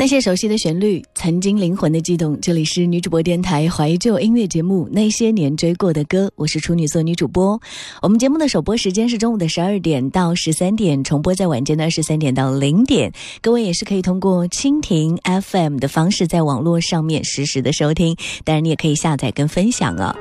那些熟悉的旋律，曾经灵魂的悸动。这里是女主播电台怀旧音乐节目《那些年追过的歌》，我是处女座女主播。我们节目的首播时间是中午的十二点到十三点，重播在晚间的二十三点到零点。各位也是可以通过蜻蜓 FM 的方式在网络上面实时的收听，当然你也可以下载跟分享啊。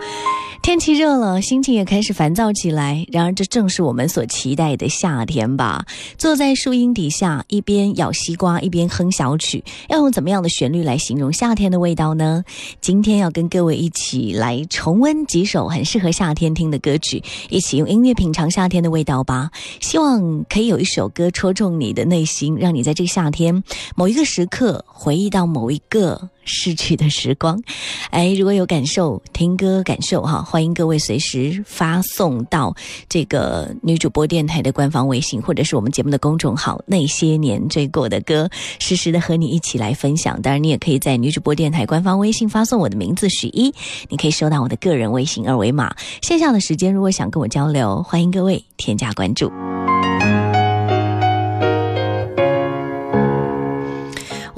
天气热了，心情也开始烦躁起来。然而，这正是我们所期待的夏天吧？坐在树荫底下，一边咬西瓜，一边哼小曲，要用怎么样的旋律来形容夏天的味道呢？今天要跟各位一起来重温几首很适合夏天听的歌曲，一起用音乐品尝夏天的味道吧。希望可以有一首歌戳中你的内心，让你在这个夏天某一个时刻回忆到某一个。逝去的时光，哎，如果有感受，听歌感受哈，欢迎各位随时发送到这个女主播电台的官方微信，或者是我们节目的公众号。那些年追过的歌，实时的和你一起来分享。当然，你也可以在女主播电台官方微信发送我的名字许一，你可以收到我的个人微信二维码。线下的时间，如果想跟我交流，欢迎各位添加关注。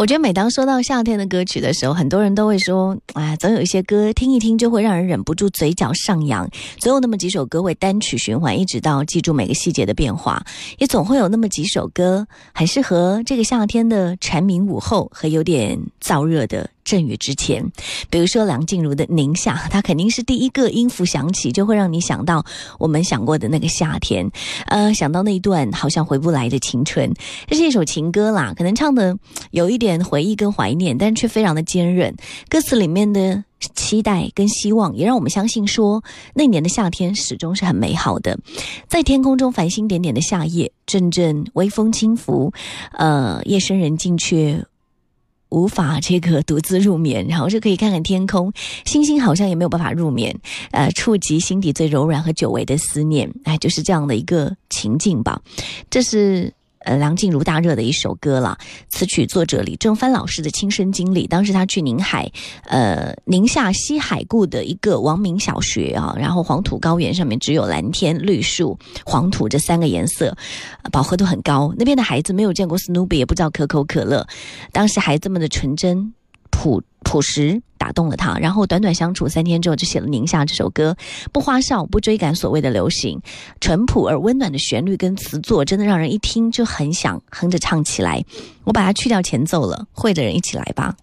我觉得每当说到夏天的歌曲的时候，很多人都会说：“哎，总有一些歌听一听就会让人忍不住嘴角上扬，总有那么几首歌会单曲循环，一直到记住每个细节的变化，也总会有那么几首歌很适合这个夏天的蝉鸣午后和有点燥热的。”阵雨之前，比如说梁静茹的《宁夏》，它肯定是第一个音符响起就会让你想到我们想过的那个夏天，呃，想到那一段好像回不来的青春。这是一首情歌啦，可能唱的有一点回忆跟怀念，但却非常的坚韧。歌词里面的期待跟希望，也让我们相信说那年的夏天始终是很美好的。在天空中繁星点点的夏夜，阵阵微风轻拂，呃，夜深人静却。无法这个独自入眠，然后就可以看看天空，星星好像也没有办法入眠，呃，触及心底最柔软和久违的思念，哎，就是这样的一个情境吧，这是。呃，梁静茹大热的一首歌了。词曲作者李正帆老师的亲身经历，当时他去宁海，呃，宁夏西海固的一个王明小学啊，然后黄土高原上面只有蓝天绿树黄土这三个颜色，饱和度很高。那边的孩子没有见过史努比，也不知道可口可乐。当时孩子们的纯真。朴朴实打动了他，然后短短相处三天之后就写了《宁夏》这首歌，不花哨，不追赶所谓的流行，淳朴而温暖的旋律跟词作，真的让人一听就很想哼着唱起来。我把它去掉前奏了，会的人一起来吧。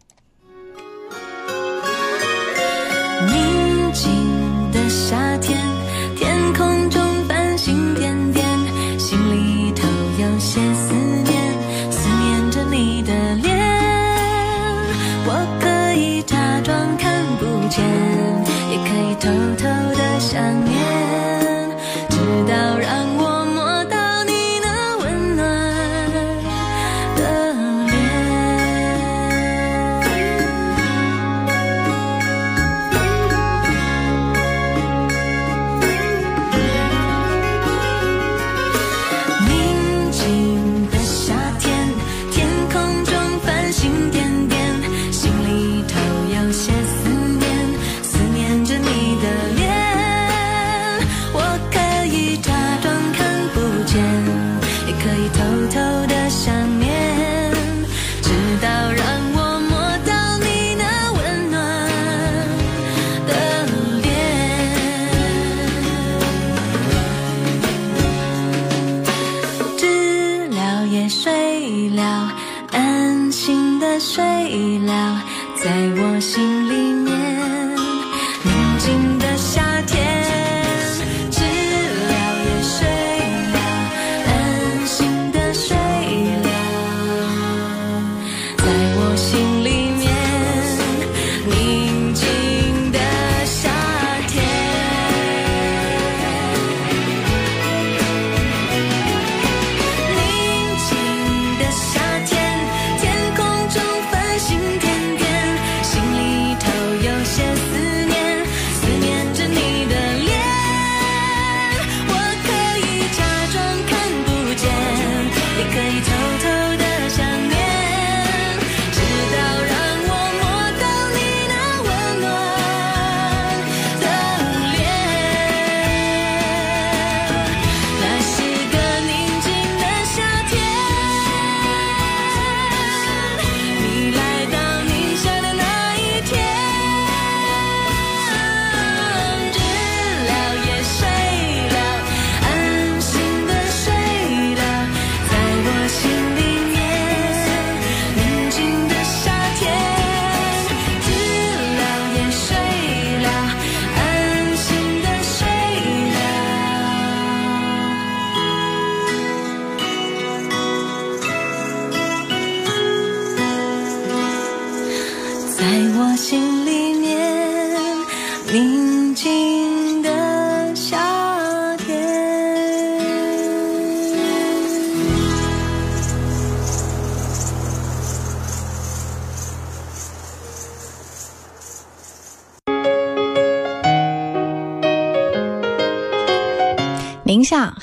睡了安心的睡了在我心里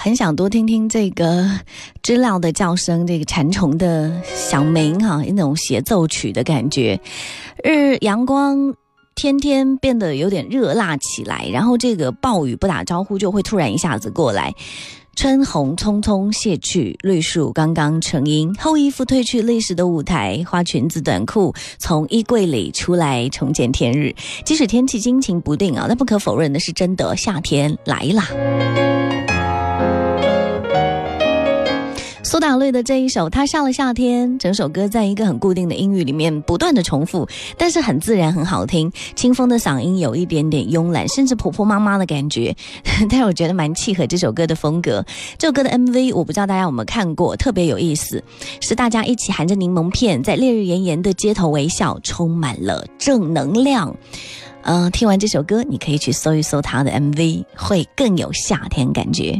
很想多听听这个知了的叫声，这个蝉虫的响鸣哈，那种协奏曲的感觉。日阳光天天变得有点热辣起来，然后这个暴雨不打招呼就会突然一下子过来。春红匆匆谢去，绿树刚刚成荫，厚衣服褪去历史的舞台，花裙子短裤从衣柜里出来重见天日。即使天气阴晴不定啊，但不可否认的是，真的夏天来啦。苏打绿的这一首《他下了夏天》，整首歌在一个很固定的音域里面不断的重复，但是很自然，很好听。清风的嗓音有一点点慵懒，甚至婆婆妈妈的感觉，但是我觉得蛮契合这首歌的风格。这首歌的 MV 我不知道大家有没有看过，特别有意思，是大家一起含着柠檬片，在烈日炎炎的街头微笑，充满了正能量。嗯、听完这首歌，你可以去搜一搜他的 MV，会更有夏天感觉。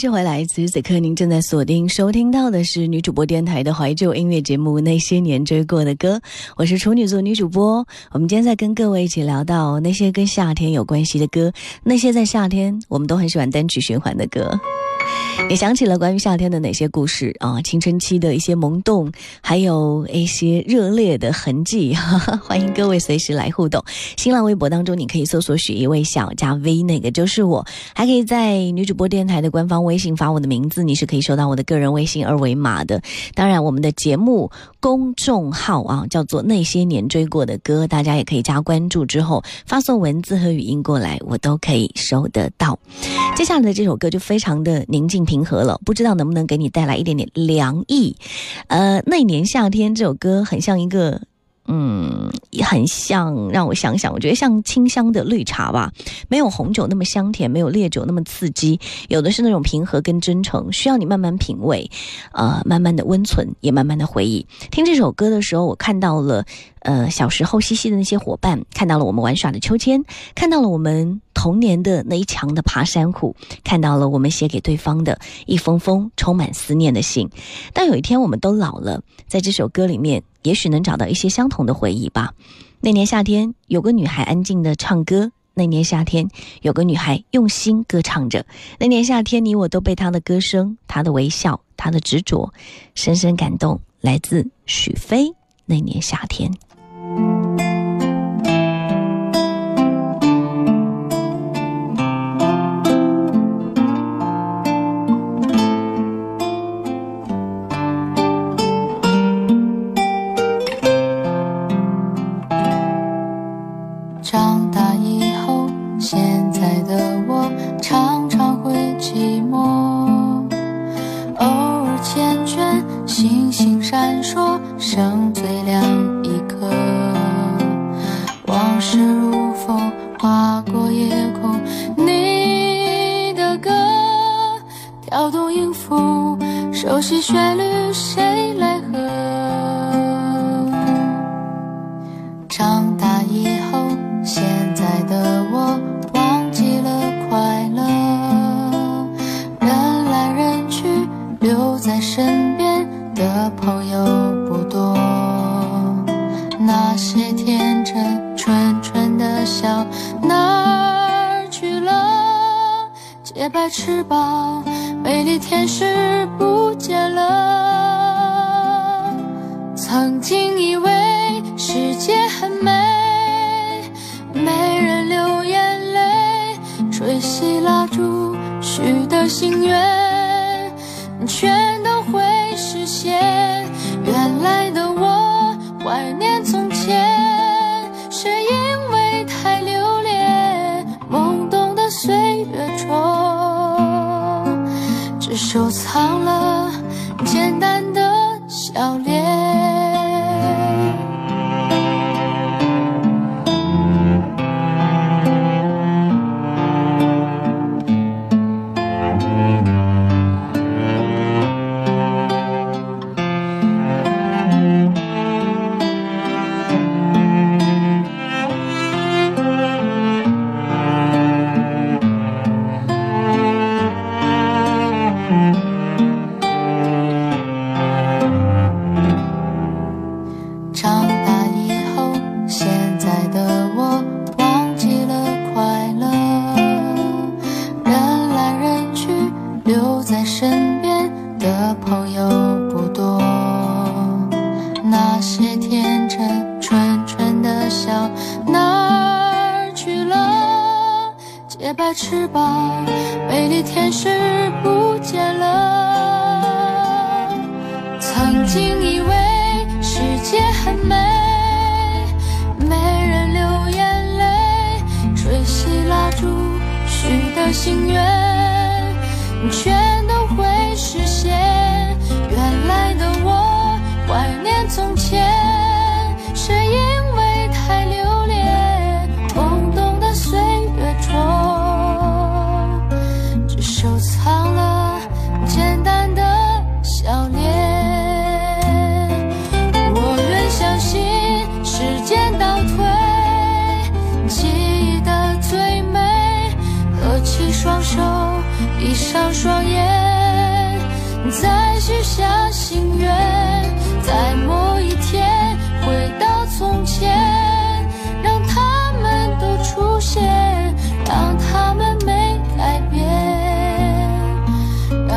续回来，此时此刻您正在锁定收听到的是女主播电台的怀旧音乐节目《那些年追过的歌》，我是处女座女主播。我们今天在跟各位一起聊到那些跟夏天有关系的歌，那些在夏天我们都很喜欢单曲循环的歌。也想起了关于夏天的哪些故事啊？青春期的一些萌动，还有一些热烈的痕迹。哈 哈欢迎各位随时来互动。新浪微博当中，你可以搜索“许一位小”加 V，那个就是我。还可以在女主播电台的官方微信发我的名字，你是可以收到我的个人微信二维码的。当然，我们的节目公众号啊，叫做“那些年追过的歌”，大家也可以加关注之后发送文字和语音过来，我都可以收得到。接下来的这首歌就非常的宁静平和了，不知道能不能给你带来一点点凉意。呃，那年夏天这首歌很像一个。嗯，也很像，让我想想，我觉得像清香的绿茶吧，没有红酒那么香甜，没有烈酒那么刺激，有的是那种平和跟真诚，需要你慢慢品味，呃，慢慢的温存，也慢慢的回忆。听这首歌的时候，我看到了，呃，小时候嬉戏的那些伙伴，看到了我们玩耍的秋千，看到了我们童年的那一墙的爬山虎，看到了我们写给对方的一封封充满思念的信。当有一天我们都老了，在这首歌里面。也许能找到一些相同的回忆吧。那年夏天，有个女孩安静的唱歌；那年夏天，有个女孩用心歌唱着；那年夏天，你我都被她的歌声、她的微笑、她的执着深深感动。来自许飞，那年夏天。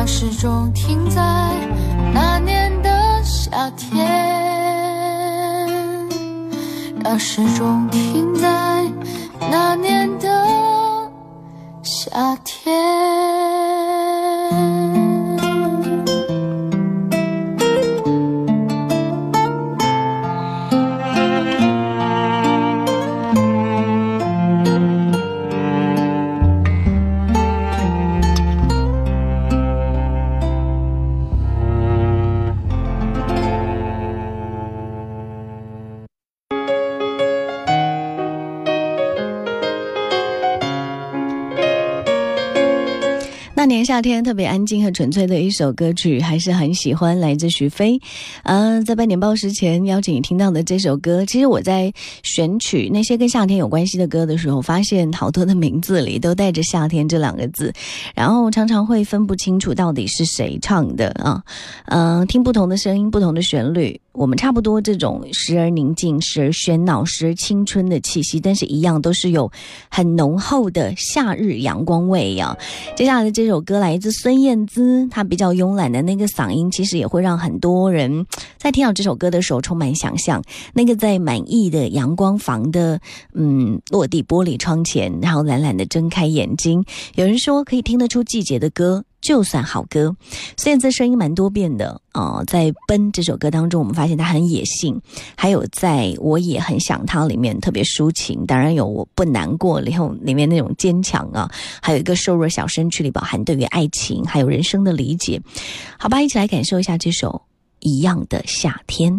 让时钟停在那年的夏天，让时钟停在那年的夏天。那年夏天特别安静和纯粹的一首歌曲，还是很喜欢，来自徐飞。嗯、在半点报时前邀请你听到的这首歌，其实我在选取那些跟夏天有关系的歌的时候，发现好多的名字里都带着“夏天”这两个字，然后常常会分不清楚到底是谁唱的啊。嗯、听不同的声音，不同的旋律，我们差不多这种时而宁静，时而喧闹，时而青春的气息，但是一样都是有很浓厚的夏日阳光味呀、接下来的这首歌来自孙燕姿，她比较慵懒的那个嗓音，其实也会让很多人在听到这首歌的时候充满想象。那个在满意的阳光房的嗯落地玻璃窗前，然后懒懒的睁开眼睛，有人说可以听得出季节的歌。就算好歌，孙燕姿声音蛮多变的啊、在《奔》这首歌当中，我们发现她很野性，还有在我也很想他里面特别抒情，当然有我不难过里后里面那种坚强啊，还有一个瘦弱小身躯里饱含对于爱情还有人生的理解。好吧，一起来感受一下这首《一样的夏天》。